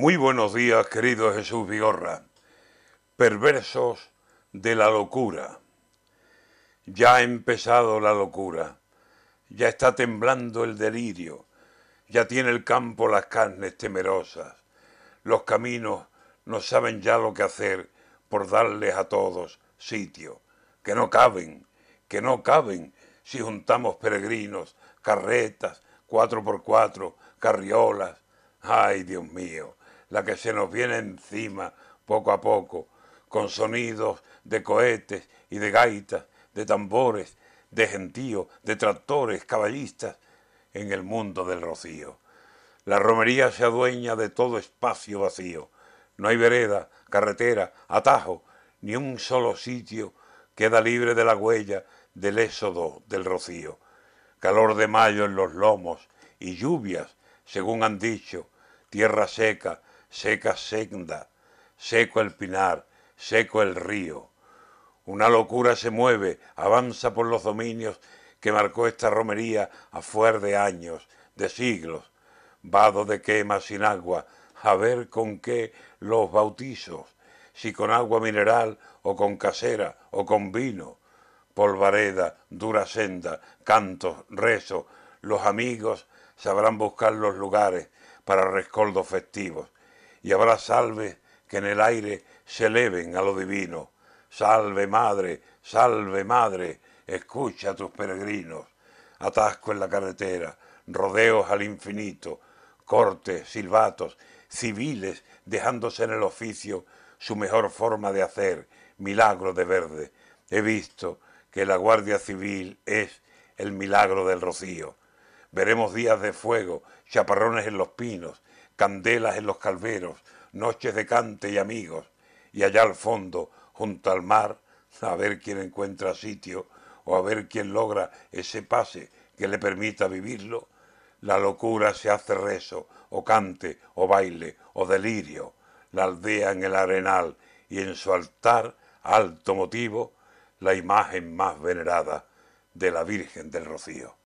Muy buenos días, querido Jesús Vigorra. Perversos de la locura. Ya ha empezado la locura. Ya está temblando el delirio. Ya tiene el campo las carnes temerosas. Los caminos no saben ya lo que hacer por darles a todos sitio. Que no caben, que no caben si juntamos peregrinos, carretas, cuatro por cuatro, carriolas. Ay, Dios mío la que se nos viene encima poco a poco, con sonidos de cohetes y de gaitas, de tambores, de gentío, de tractores, caballistas, en el mundo del rocío. La romería se adueña de todo espacio vacío. No hay vereda, carretera, atajo, ni un solo sitio queda libre de la huella del éxodo del rocío. Calor de mayo en los lomos y lluvias, según han dicho, tierra seca, seca senda, seco el pinar, seco el río. Una locura se mueve, avanza por los dominios que marcó esta romería a fuer de años, de siglos. Vado de quema sin agua, a ver con qué los bautizos, si con agua mineral o con casera o con vino. Polvareda, dura senda, cantos, rezo, los amigos sabrán buscar los lugares para rescoldos festivos y habrá salves que en el aire se eleven a lo divino. Salve madre, salve madre, escucha a tus peregrinos. Atasco en la carretera, rodeos al infinito, cortes, silbatos, civiles dejándose en el oficio su mejor forma de hacer, milagro de verde. He visto que la Guardia Civil es el milagro del rocío. Veremos días de fuego, chaparrones en los pinos, candelas en los calveros, noches de cante y amigos, y allá al fondo, junto al mar, a ver quién encuentra sitio o a ver quién logra ese pase que le permita vivirlo, la locura se hace rezo, o cante, o baile, o delirio, la aldea en el arenal y en su altar, alto motivo, la imagen más venerada de la Virgen del Rocío.